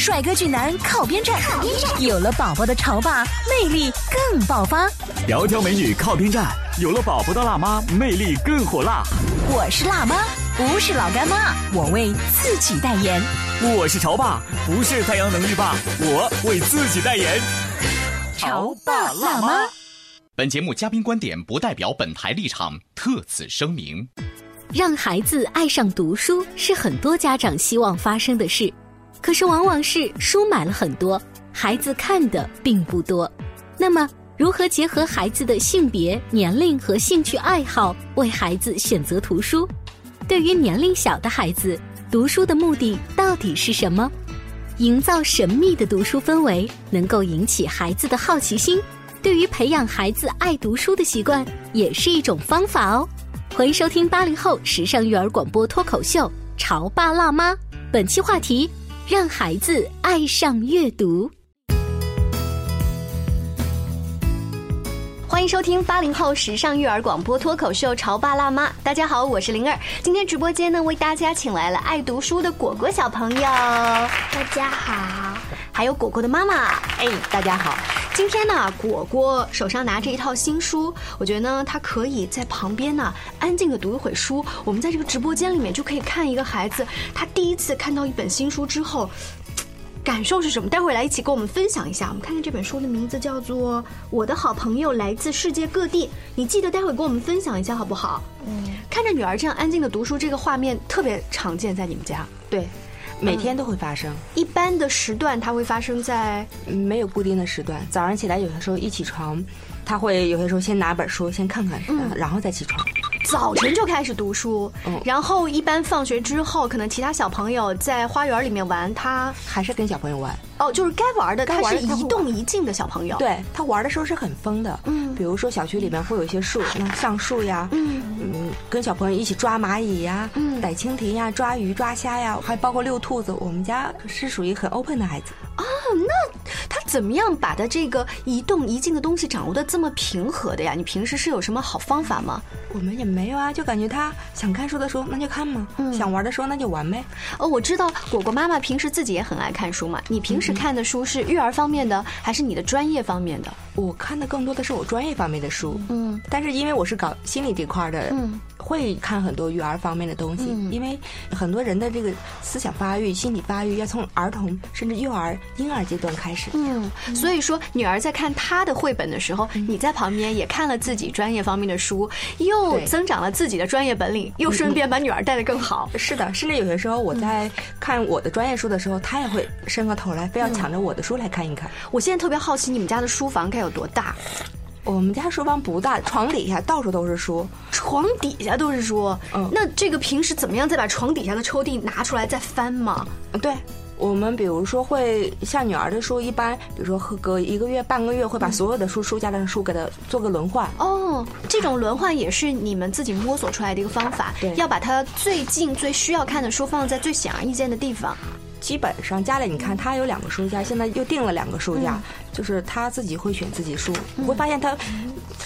帅哥俊男靠边站，有了宝宝的潮爸魅力更爆发。窈窕美女靠边站，有了宝宝的辣妈魅力更火辣。我是辣妈，不是老干妈，我为自己代言。我是潮爸，不是太阳能浴霸，我为自己代言。潮爸辣妈。本节目嘉宾观点不代表本台立场，特此声明。让孩子爱上读书是很多家长希望发生的事。可是，往往是书买了很多，孩子看的并不多。那么，如何结合孩子的性别、年龄和兴趣爱好，为孩子选择图书？对于年龄小的孩子，读书的目的到底是什么？营造神秘的读书氛围，能够引起孩子的好奇心。对于培养孩子爱读书的习惯，也是一种方法哦。欢迎收听八零后时尚育儿广播脱口秀《潮爸辣妈》，本期话题。让孩子爱上阅读。欢迎收听八零后时尚育儿广播脱口秀《潮爸辣妈》。大家好，我是灵儿。今天直播间呢，为大家请来了爱读书的果果小朋友。大家好。还有果果的妈妈。哎，大家好。今天呢，果果手上拿着一套新书，我觉得呢，他可以在旁边呢安静的读一会儿书。我们在这个直播间里面就可以看一个孩子，他第一次看到一本新书之后，感受是什么？待会儿来一起跟我们分享一下。我们看看这本书的名字叫做《我的好朋友来自世界各地》，你记得待会儿跟我们分享一下好不好？嗯。看着女儿这样安静的读书，这个画面特别常见在你们家。对。每天都会发生，一般的时段它会发生在没有固定的时段。早上起来有的时候一起床，他会有些时候先拿本书先看看，然后再起床。早晨就开始读书，然后一般放学之后，可能其他小朋友在花园里面玩，他还是跟小朋友玩。哦，就是该玩的，他是一动一静的小朋友。对他玩的时候是很疯的，嗯，比如说小区里面会有一些树，那上树呀，嗯嗯，跟小朋友一起抓蚂蚁呀，嗯，逮蜻蜓呀，抓鱼抓虾呀，还包括遛兔子。我们家是属于很 open 的孩子。啊，那他怎么样把他这个一动一静的东西掌握的这么平和的呀？你平时是有什么好方法吗？我们也没有啊，就感觉他想看书的时候那就看嘛，嗯想玩的时候那就玩呗。哦，我知道果果妈妈平时自己也很爱看书嘛，你平时。看的书是育儿方面的，还是你的专业方面的？我看的更多的是我专业方面的书，嗯，但是因为我是搞心理这块的，嗯，会看很多育儿方面的东西，因为很多人的这个思想发育、心理发育要从儿童甚至幼儿、婴儿阶段开始，嗯，所以说女儿在看她的绘本的时候，你在旁边也看了自己专业方面的书，又增长了自己的专业本领，又顺便把女儿带得更好。是的，甚至有些时候我在看我的专业书的时候，她也会伸个头来，非要抢着我的书来看一看。我现在特别好奇，你们家的书房该有多大？我们家书房不大，床底下到处都是书，床底下都是书。嗯，那这个平时怎么样再把床底下的抽屉拿出来再翻吗？对，我们比如说会像女儿的书，一般比如说隔一个月、半个月会把所有的书书架上的书给它做个轮换。哦，这种轮换也是你们自己摸索出来的一个方法。对，要把它最近最需要看的书放在最显而易见的地方。基本上家里你看，他有两个书架，现在又订了两个书架，就是他自己会选自己书。你会发现他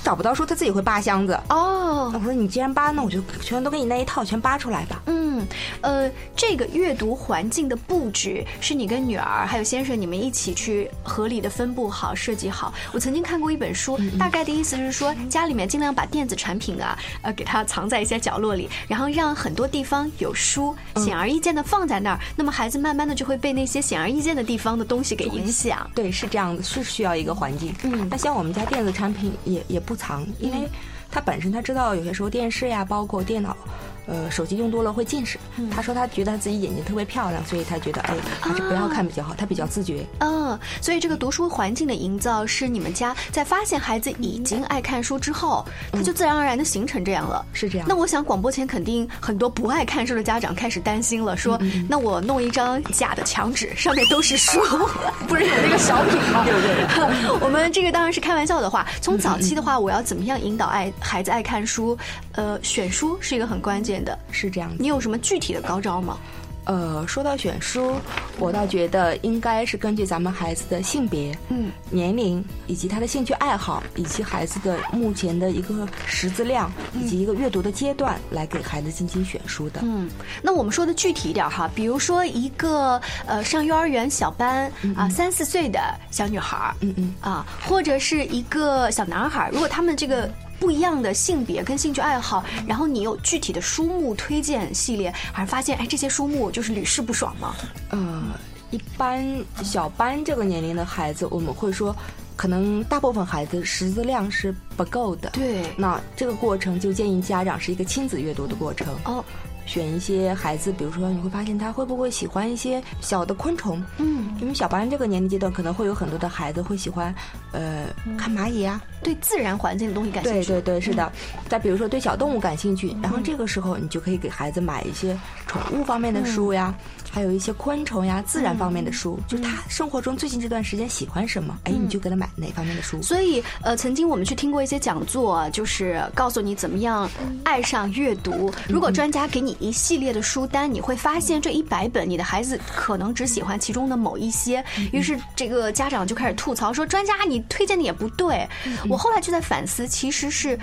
找不到书，他自己会扒箱子。哦，我说你既然扒，那我就全都给你那一套全扒出来吧。嗯，呃，这个阅读环境的布置是你跟女儿还有先生你们一起去合理的分布好、设计好。我曾经看过一本书，大概的意思是说，家里面尽量把电子产品啊，呃，给它藏在一些角落里，然后让很多地方有书显而易见的放在那儿，那么孩子慢慢。的就会被那些显而易见的地方的东西给影响。对，是这样的，是需要一个环境。嗯，那像我们家电子产品也也不藏，因为他本身他知道有些时候电视呀，包括电脑。呃，手机用多了会近视。他说他觉得自己眼睛特别漂亮，所以他觉得哎，还是不要看比较好。他比较自觉。嗯，所以这个读书环境的营造是你们家在发现孩子已经爱看书之后，他就自然而然的形成这样了。是这样。那我想广播前肯定很多不爱看书的家长开始担心了，说那我弄一张假的墙纸，上面都是书，不是有那个小品吗？对对。我们这个当然是开玩笑的话。从早期的话，我要怎么样引导爱孩子爱看书？呃，选书是一个很关键的。是这样子。你有什么具体的高招吗？呃，说到选书，我倒觉得应该是根据咱们孩子的性别、嗯，年龄以及他的兴趣爱好，以及孩子的目前的一个识字量以及一个阅读的阶段来给孩子进行选书的。嗯，那我们说的具体一点哈，比如说一个呃上幼儿园小班啊三四岁的小女孩，嗯嗯，啊，或者是一个小男孩，如果他们这个。不一样的性别跟兴趣爱好，然后你有具体的书目推荐系列，还是发现哎这些书目就是屡试不爽吗？呃，一般小班这个年龄的孩子，我们会说，可能大部分孩子识字量是不够的。对，那这个过程就建议家长是一个亲子阅读的过程。哦。选一些孩子，比如说你会发现他会不会喜欢一些小的昆虫？嗯，因为小班这个年龄阶段可能会有很多的孩子会喜欢，呃，看蚂蚁啊，对自然环境的东西感兴趣。对对对，是的。再比如说对小动物感兴趣，然后这个时候你就可以给孩子买一些宠物方面的书呀。还有一些昆虫呀、自然方面的书，就是他生活中最近这段时间喜欢什么，哎，你就给他买哪方面的书。所以，呃，曾经我们去听过一些讲座，就是告诉你怎么样爱上阅读。如果专家给你一系列的书单，你会发现这一百本，你的孩子可能只喜欢其中的某一些。于是，这个家长就开始吐槽说：“专家，你推荐的也不对。”我后来就在反思，其实是。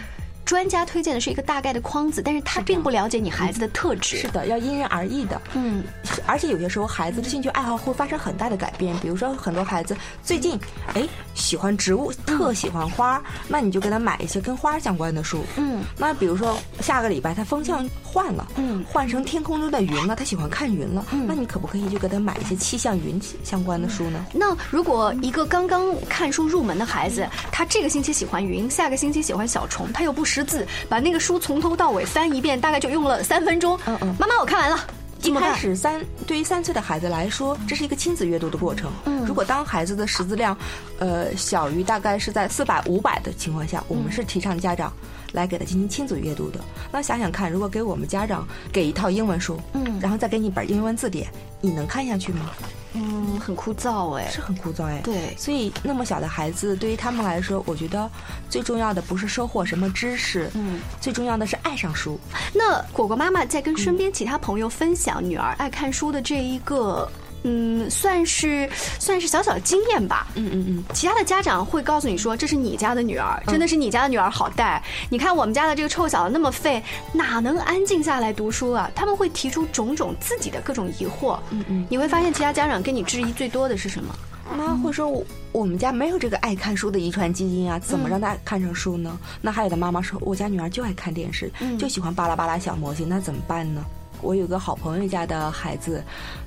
专家推荐的是一个大概的框子，但是他并不了解你孩子的特质。是的，要因人而异的。嗯，而且有些时候孩子的兴趣爱好会发生很大的改变。比如说，很多孩子最近哎喜欢植物，特喜欢花，那你就给他买一些跟花相关的书。嗯，那比如说下个礼拜他风向换了，嗯，换成天空中的云了，他喜欢看云了，那你可不可以就给他买一些气象云相关的书呢？那如果一个刚刚看书入门的孩子，他这个星期喜欢云，下个星期喜欢小虫，他又不识字，把那个书从头到尾翻一遍，大概就用了三分钟。嗯嗯，妈妈，我看完了。一开始三对于三岁的孩子来说，这是一个亲子阅读的过程。嗯，如果当孩子的识字量，呃，小于大概是在四百五百的情况下，我们是提倡家长来给他进行亲子阅读的。那想想看，如果给我们家长给一套英文书，嗯，然后再给你本英文字典，你能看下去吗？嗯，很枯燥哎，是很枯燥哎。对，所以那么小的孩子，对于他们来说，我觉得最重要的不是收获什么知识，嗯，最重要的是爱上书。那果果妈妈在跟身边其他朋友分享女儿爱看书的这一个。嗯，算是算是小小的经验吧。嗯嗯嗯，其他的家长会告诉你说，这是你家的女儿，真的是你家的女儿好带。你看我们家的这个臭小子那么废，哪能安静下来读书啊？他们会提出种种自己的各种疑惑。嗯嗯，你会发现其他家长跟你质疑最多的是什么？妈会说，我我们家没有这个爱看书的遗传基因啊，怎么让他看上书呢？那还有的妈妈说，我家女儿就爱看电视，就喜欢巴拉巴拉小魔仙，那怎么办呢？我有个好朋友家的孩子，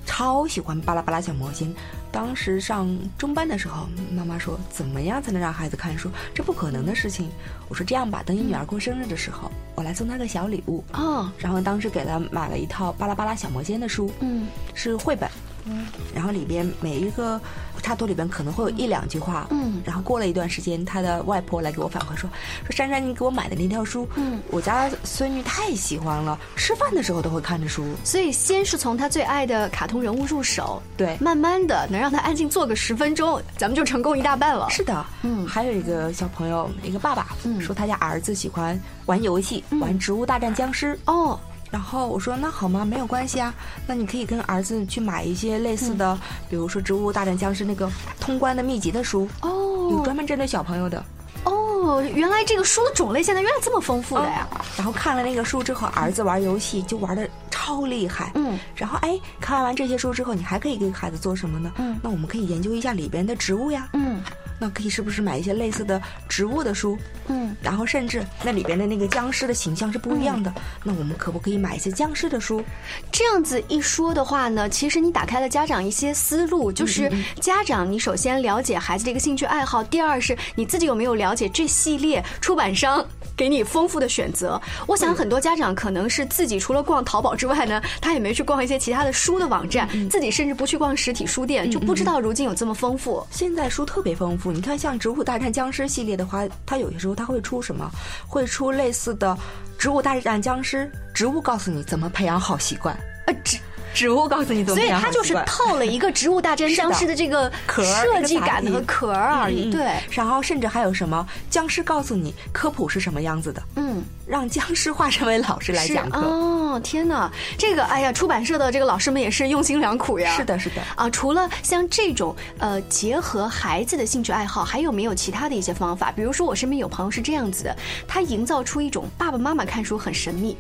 超喜欢巴拉巴拉小魔仙。当时上中班的时候，妈妈说：“怎么样才能让孩子看书？这不可能的事情。”我说：“这样吧，等你女儿过生日的时候，我来送她个小礼物。”哦，然后当时给她买了一套巴拉巴拉小魔仙的书，嗯，是绘本。嗯，然后里边每一个插图里边可能会有一两句话，嗯，然后过了一段时间，他的外婆来给我反馈说，说珊珊，你给我买的那套书，嗯，我家孙女太喜欢了，吃饭的时候都会看着书。所以先是从他最爱的卡通人物入手，对，慢慢的能让他安静坐个十分钟，咱们就成功一大半了。是的，嗯，还有一个小朋友，一个爸爸，嗯，说他家儿子喜欢玩游戏，玩《植物大战僵尸》哦。然后我说那好吗？没有关系啊，那你可以跟儿子去买一些类似的，比如说《植物大战僵尸》那个通关的秘籍的书哦，有专门针对小朋友的哦。原来这个书的种类现在原来这么丰富的呀！然后看了那个书之后，儿子玩游戏就玩的超厉害。嗯，然后哎，看完这些书之后，你还可以给孩子做什么呢？嗯，那我们可以研究一下里边的植物呀。嗯。那可以是不是买一些类似的植物的书？嗯，然后甚至那里边的那个僵尸的形象是不一样的，那我们可不可以买一些僵尸的书？这样子一说的话呢，其实你打开了家长一些思路，就是家长你首先了解孩子的一个兴趣爱好，第二是你自己有没有了解这系列出版商给你丰富的选择。我想很多家长可能是自己除了逛淘宝之外呢，他也没去逛一些其他的书的网站，自己甚至不去逛实体书店，就不知道如今有这么丰富。现在书特别丰富。你看，像《植物大战僵尸》系列的话，它有些时候它会出什么？会出类似的《植物大战僵尸》，植物告诉你怎么培养好习惯。呃，植植物告诉你怎么所以它就是套了一个《植物大战 僵尸》的这个壳儿设计感那个和壳儿而已。嗯对，然后甚至还有什么僵尸告诉你科普是什么样子的，嗯。让僵尸化身为老师来讲课。哦，天哪，这个哎呀，出版社的这个老师们也是用心良苦呀。是的，是的。啊，除了像这种呃结合孩子的兴趣爱好，还有没有其他的一些方法？比如说，我身边有朋友是这样子的，他营造出一种爸爸妈妈看书很神秘。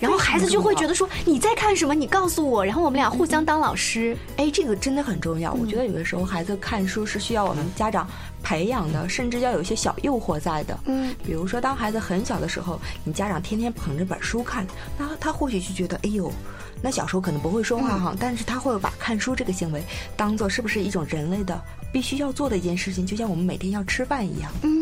然后孩子就会觉得说你在看什么？你告诉我，然后我们俩互相当老师。哎，这个真的很重要。我觉得有的时候孩子看书是需要我们家长培养的，甚至要有一些小诱惑在的。嗯，比如说当孩子很小的时候，你家长天天捧着本书看，那他或许就觉得，哎呦。那小时候可能不会说话哈，但是他会把看书这个行为当做是不是一种人类的必须要做的一件事情，就像我们每天要吃饭一样。嗯，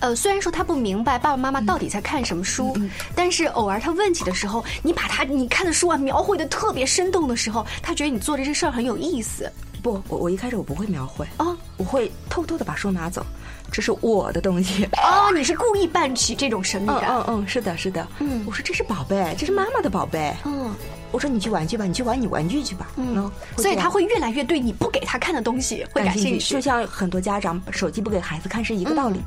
呃，虽然说他不明白爸爸妈妈到底在看什么书，但是偶尔他问起的时候，你把他你看的书啊描绘的特别生动的时候，他觉得你做的这事儿很有意思。不，我我一开始我不会描绘啊，我会偷偷的把书拿走，这是我的东西。哦，你是故意扮起这种神秘感？嗯嗯，是的，是的。嗯，我说这是宝贝，这是妈妈的宝贝。嗯，我说你去玩去吧，你去玩你玩具去吧。嗯，所以他会越来越对你不给他看的东西会感兴趣。就像很多家长手机不给孩子看是一个道理。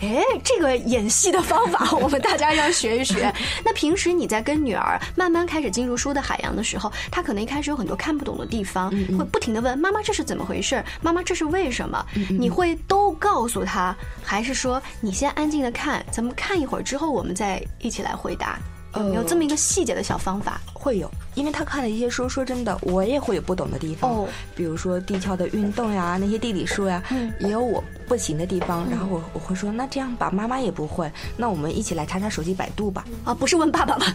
哎，这个演戏的方法我们大家要学一学。那平时你在跟女儿慢慢开始进入书的海洋的时候，她可能一开始有很多看不懂的地方，会不停的问妈妈这是怎么回事？妈妈这是为什么？你会都告诉她，还是说你先安静的看，咱们看一会儿之后我们再一起来回答？有没有这么一个细节的小方法？会有，因为他看了一些书，说真的，我也会有不懂的地方。哦，比如说地壳的运动呀，那些地理书呀，嗯，也有我不行的地方。然后我我会说，那这样吧，妈妈也不会，那我们一起来查查手机百度吧。啊，不是问爸爸吗？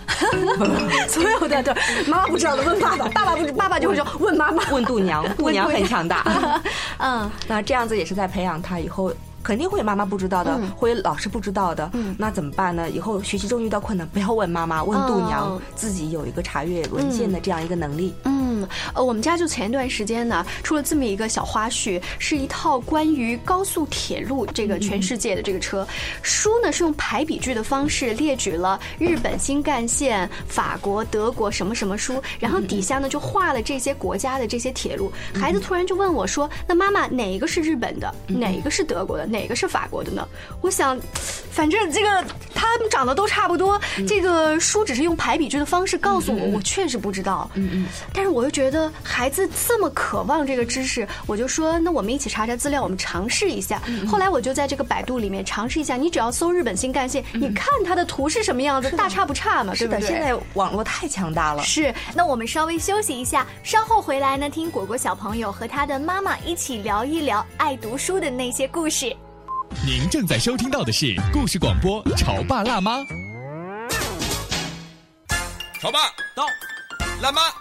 所有的对，妈妈不知道的问爸爸，爸爸不爸爸就会说问妈妈，问度娘，度娘很强大。嗯，那这样子也是在培养他以后。肯定会有妈妈不知道的，嗯、会有老师不知道的，嗯、那怎么办呢？以后学习中遇到困难，不要问妈妈，问度娘，哦、自己有一个查阅文件的这样一个能力。嗯，呃，我们家就前一段时间呢，出了这么一个小花絮，是一套关于高速铁路这个全世界的这个车、嗯、书呢，是用排比句的方式列举了日本新干线、法国、德国什么什么书，然后底下呢就画了这些国家的这些铁路。嗯、孩子突然就问我说：“那妈妈，哪一个是日本的？哪一个是德国的？哪个是法国的？”呢？我想，反正这个他们长得都差不多。嗯、这个书只是用排比句的方式告诉我，嗯、我确实不知道。嗯嗯。但是我又觉得孩子这么渴望这个知识，我就说，那我们一起查查资料，我们尝试一下。嗯、后来我就在这个百度里面尝试一下，你只要搜日本新干线，你看它的图是什么样子，大差不差嘛，是的。对不对？现在网络太强大了。是。那我们稍微休息一下，稍后回来呢，听果果小朋友和他的妈妈一起聊一聊爱读书的那些故事。您正在收听到的是故事广播《潮爸辣妈》。潮爸到，辣妈到，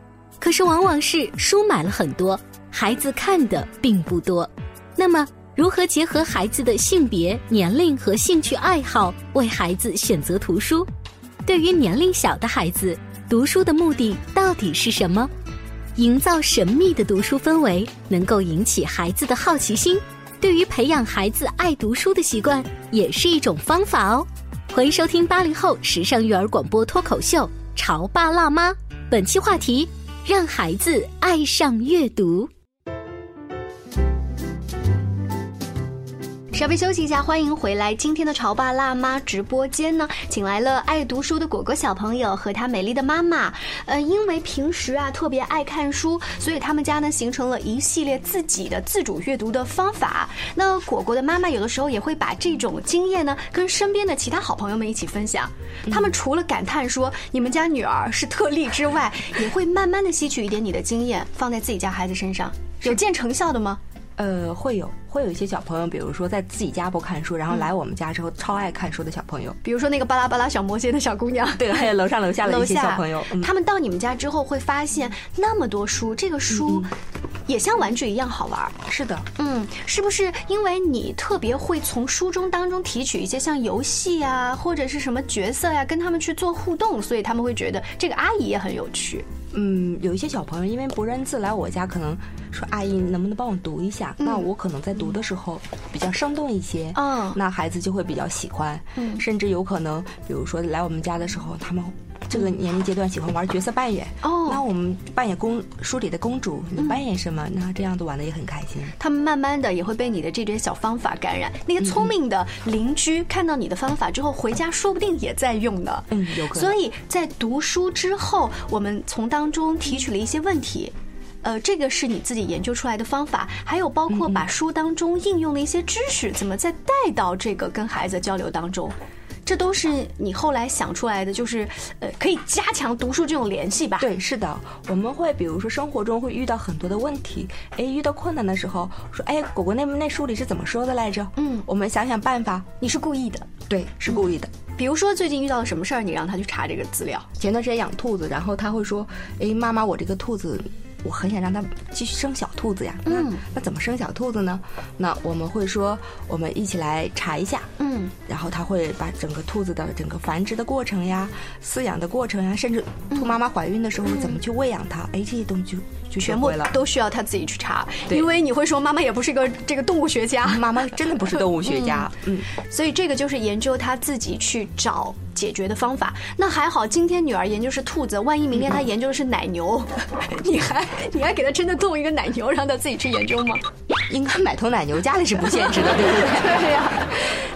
可是往往是书买了很多，孩子看的并不多。那么，如何结合孩子的性别、年龄和兴趣爱好，为孩子选择图书？对于年龄小的孩子，读书的目的到底是什么？营造神秘的读书氛围，能够引起孩子的好奇心。对于培养孩子爱读书的习惯，也是一种方法哦。欢迎收听八零后时尚育儿广播脱口秀《潮爸辣妈》，本期话题：让孩子爱上阅读。稍微休息一下，欢迎回来。今天的潮爸辣妈直播间呢，请来了爱读书的果果小朋友和他美丽的妈妈。呃，因为平时啊特别爱看书，所以他们家呢形成了一系列自己的自主阅读的方法。那果果的妈妈有的时候也会把这种经验呢跟身边的其他好朋友们一起分享。他们除了感叹说你们家女儿是特例之外，也会慢慢的吸取一点你的经验，放在自己家孩子身上。有见成效的吗？呃，会有会有一些小朋友，比如说在自己家不看书，然后来我们家之后超爱看书的小朋友，比如说那个巴拉巴拉小魔仙的小姑娘，对，还有楼上楼下的一些小朋友，他们到你们家之后会发现那么多书，这个书也像玩具一样好玩。是的，嗯，是不是因为你特别会从书中当中提取一些像游戏啊，或者是什么角色呀，跟他们去做互动，所以他们会觉得这个阿姨也很有趣。嗯，有一些小朋友因为不认字来我家，可能说阿姨能不能帮我读一下？那我可能在读的时候比较生动一些，嗯，那孩子就会比较喜欢，嗯，甚至有可能，比如说来我们家的时候，他们这个年龄阶段喜欢玩角色扮演，哦，那我们扮演公书里的公主，你扮演什么？那这样子玩的也很开心。他们慢慢的也会被你的这点小方法感染，那些聪明的邻居看到你的方法之后，回家说不定也在用呢。嗯，有可能。所以在读书之后，我们从当当中提取了一些问题，呃，这个是你自己研究出来的方法，还有包括把书当中应用的一些知识，怎么再带到这个跟孩子交流当中，这都是你后来想出来的，就是呃，可以加强读书这种联系吧？对，是的，我们会比如说生活中会遇到很多的问题，哎，遇到困难的时候说，哎，果果那那书里是怎么说的来着？嗯，我们想想办法。你是故意的？对，是故意的。比如说最近遇到了什么事儿，你让他去查这个资料。前段时间养兔子，然后他会说：“哎，妈妈，我这个兔子。”我很想让它继续生小兔子呀。嗯，那怎么生小兔子呢？那我们会说，我们一起来查一下。嗯，然后他会把整个兔子的整个繁殖的过程呀、饲养的过程呀，甚至兔妈妈怀孕的时候怎么去喂养它，哎，这些东西全部都需要他自己去查。因为你会说，妈妈也不是个这个动物学家，妈妈真的不是动物学家。嗯，所以这个就是研究他自己去找。解决的方法，那还好。今天女儿研究是兔子，万一明天她研究的是奶牛，你还你还给她真的动一个奶牛，让她自己去研究吗？应该买头奶牛，家里是不限制的，对不对？对呀。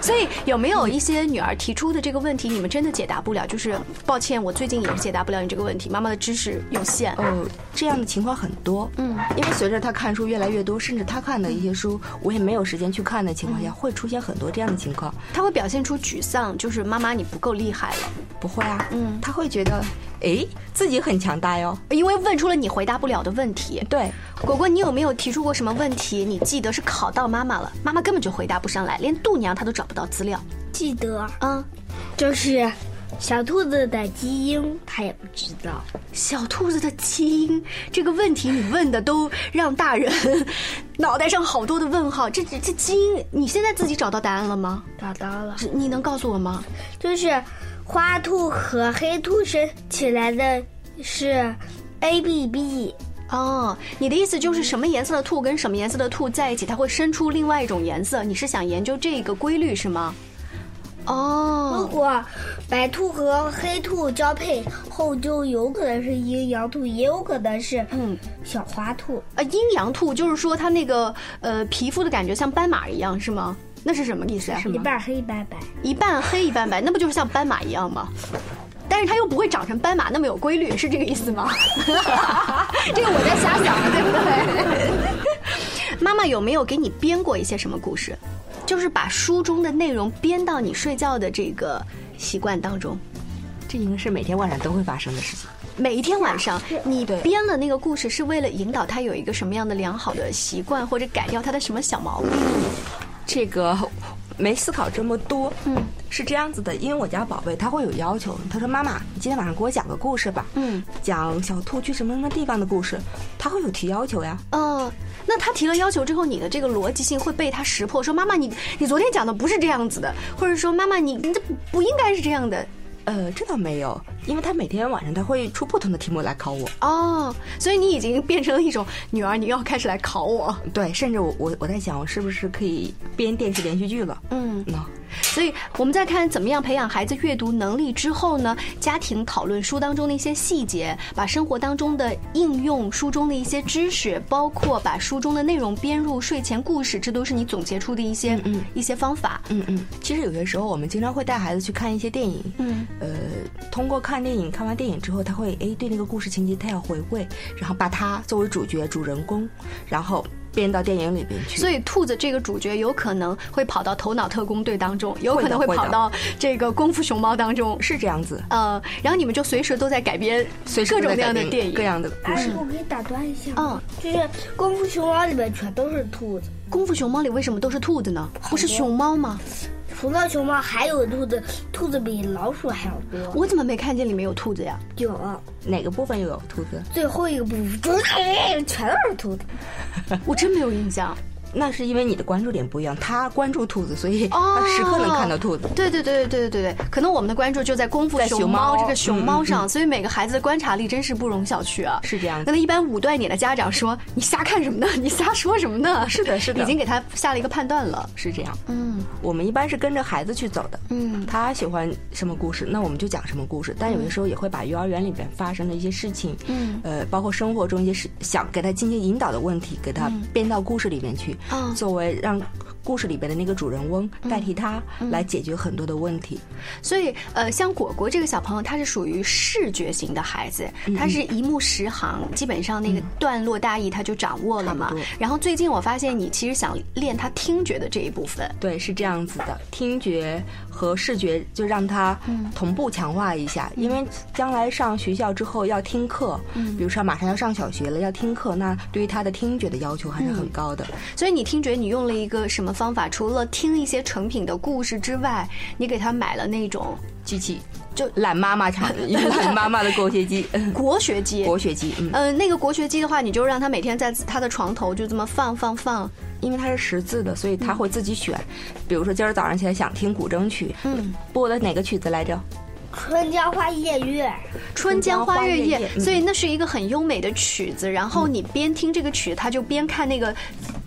所以有没有一些女儿提出的这个问题，你们真的解答不了？就是抱歉，我最近也是解答不了你这个问题，妈妈的知识有限。哦，这样的情况很多。嗯，因为随着她看书越来越多，甚至她看的一些书我也没有时间去看的情况下，会出现很多这样的情况。她会表现出沮丧，就是妈妈你不够厉害了。不会啊，嗯，她会觉得。哎，自己很强大哟，因为问出了你回答不了的问题。对，果果，你有没有提出过什么问题？你记得是考到妈妈了，妈妈根本就回答不上来，连度娘她都找不到资料。记得，嗯，就是小兔子的基因，她也不知道。小兔子的基因这个问题，你问的都让大人 脑袋上好多的问号。这这基因，你现在自己找到答案了吗？找到了。你能告诉我吗？就是。花兔和黑兔生起来的是 A B B 哦，你的意思就是什么颜色的兔跟什么颜色的兔在一起，它会生出另外一种颜色？你是想研究这个规律是吗？哦，如果白兔和黑兔交配后，就有可能是阴阳兔，也有可能是嗯小花兔啊。阴阳兔就是说它那个呃皮肤的感觉像斑马一样是吗？那是什么意思呀？一半黑一半白，一半黑一半白，那不就是像斑马一样吗？但是它又不会长成斑马那么有规律，是这个意思吗？这个我在瞎想，对不对？妈妈有没有给你编过一些什么故事？就是把书中的内容编到你睡觉的这个习惯当中。这应该是每天晚上都会发生的事情。每一天晚上，你编了那个故事，是为了引导他有一个什么样的良好的习惯，或者改掉他的什么小毛病？这个没思考这么多，嗯，是这样子的，因为我家宝贝他会有要求，他说：“妈妈，你今天晚上给我讲个故事吧。”嗯，讲小兔去什么什么地方的故事，他会有提要求呀。嗯，那他提了要求之后，你的这个逻辑性会被他识破，说：“妈妈，你你昨天讲的不是这样子的，或者说妈妈，你你这不应该是这样的。”呃，这倒没有，因为他每天晚上他会出不同的题目来考我。哦，所以你已经变成了一种女儿，你又要开始来考我。对，甚至我我我在想，我是不是可以编电视连续剧了？嗯，那。所以我们在看怎么样培养孩子阅读能力之后呢？家庭讨论书当中的一些细节，把生活当中的应用书中的一些知识，包括把书中的内容编入睡前故事，这都是你总结出的一些嗯一些方法。嗯嗯。其实有些时候我们经常会带孩子去看一些电影。嗯。呃，通过看电影，看完电影之后，他会哎对那个故事情节他要回味，然后把他作为主角主人公，然后。编到电影里边去。所以兔子这个主角有可能会跑到头脑特工队当中，有可能会跑到这个功夫熊猫当中，是这样子。呃，然后你们就随时都在改编各种各样的电影、各样的故事。我可以打断一下嗯，就是功夫熊猫里面全都是兔子。功夫熊猫里为什么都是兔子呢？不是熊猫吗？除了熊猫，还有兔子，兔子比老鼠还要多。我怎么没看见里面有兔子呀？有，哪个部分又有兔子？最后一个部分，全都是兔子。我真没有印象。那是因为你的关注点不一样，他关注兔子，所以他时刻能看到兔子。对对对对对对对可能我们的关注就在功夫熊猫这个熊猫上，所以每个孩子的观察力真是不容小觑啊。是这样。可能一般武断点的家长说：“你瞎看什么呢？你瞎说什么呢？”是的，是的，已经给他下了一个判断了，是这样。嗯，我们一般是跟着孩子去走的。嗯，他喜欢什么故事，那我们就讲什么故事。但有的时候也会把幼儿园里边发生的一些事情，嗯，呃，包括生活中一些事，想给他进行引导的问题，给他编到故事里面去，作为。让故事里边的那个主人翁代替他来解决很多的问题，所以呃，像果果这个小朋友，他是属于视觉型的孩子，他是一目十行，基本上那个段落大意他就掌握了嘛。然后最近我发现你其实想练他听觉的这一部分，对，是这样子的，听觉和视觉就让他同步强化一下，因为将来上学校之后要听课，比如说马上要上小学了要听课，那对于他的听觉的要求还是很高的。所以你听觉你用了一个什么？方法除了听一些成品的故事之外，你给他买了那种机器，就懒妈妈产的懒妈妈的国学机，国学机，国学机。嗯，那个国学机的话，你就让他每天在他的床头就这么放放放，因为它是识字的，所以他会自己选。比如说今儿早上起来想听古筝曲，嗯，播的哪个曲子来着？春江花月夜，春江花月夜，所以那是一个很优美的曲子。然后你边听这个曲，他就边看那个。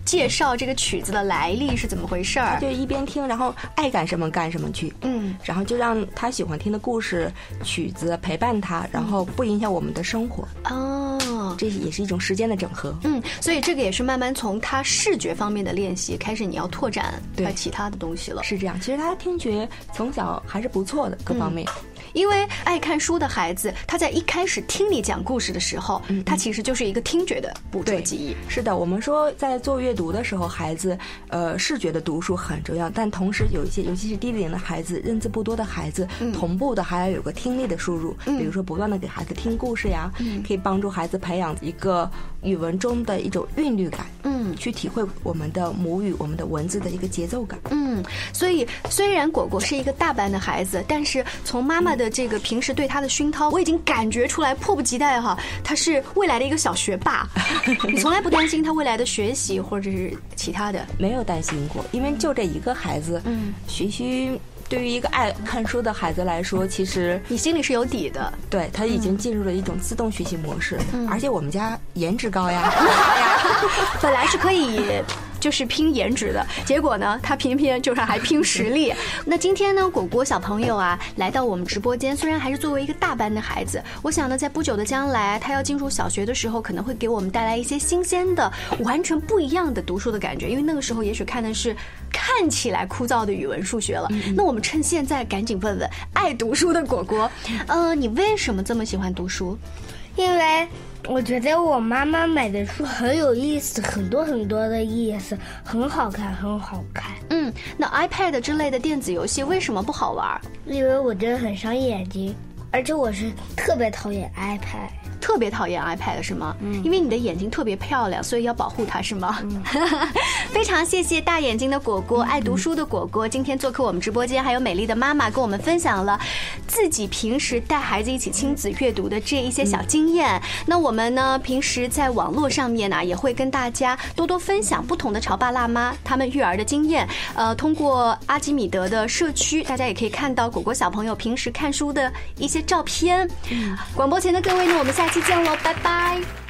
介绍这个曲子的来历是怎么回事儿？就一边听，然后爱干什么干什么去。嗯，然后就让他喜欢听的故事、曲子陪伴他，然后不影响我们的生活。哦，这也是一种时间的整合。嗯，所以这个也是慢慢从他视觉方面的练习开始，你要拓展对其他的东西了。是这样，其实他听觉从小还是不错的，各方面。因为爱看书的孩子，他在一开始听你讲故事的时候，他其实就是一个听觉的捕捉记忆。是的，我们说在做阅读的时候，孩子呃视觉的读书很重要，但同时有一些，尤其是低龄的孩子，认字不多的孩子，同步的还要有个听力的输入。比如说，不断的给孩子听故事呀，可以帮助孩子培养一个语文中的一种韵律感。嗯，去体会我们的母语、我们的文字的一个节奏感。嗯，所以虽然果果是一个大班的孩子，但是从妈妈。的这个平时对他的熏陶，我已经感觉出来，迫不及待哈，他是未来的一个小学霸。你从来不担心他未来的学习或者是其他的？没有担心过，因为就这一个孩子，嗯，学习对于一个爱看书的孩子来说，其实你心里是有底的。对他已经进入了一种自动学习模式，而且我们家颜值高呀，本来是可以。就是拼颜值的结果呢，他偏偏就是还拼实力。那今天呢，果果小朋友啊，来到我们直播间，虽然还是作为一个大班的孩子，我想呢，在不久的将来，他要进入小学的时候，可能会给我们带来一些新鲜的、完全不一样的读书的感觉。因为那个时候，也许看的是看起来枯燥的语文、数学了。那我们趁现在赶紧问问爱读书的果果，呃，你为什么这么喜欢读书？因为。我觉得我妈妈买的书很有意思，很多很多的意思，很好看，很好看。嗯，那 iPad 之类的电子游戏为什么不好玩？因为我觉得很伤眼睛，而且我是特别讨厌 iPad。特别讨厌 iPad 是吗？嗯，因为你的眼睛特别漂亮，所以要保护它是吗？嗯，非常谢谢大眼睛的果果，爱读书的果果，今天做客我们直播间，还有美丽的妈妈跟我们分享了自己平时带孩子一起亲子阅读的这一些小经验。那我们呢，平时在网络上面呢，也会跟大家多多分享不同的潮爸辣妈他们育儿的经验。呃，通过阿基米德的社区，大家也可以看到果果小朋友平时看书的一些照片。广播前的各位呢，我们再。见喽，拜拜。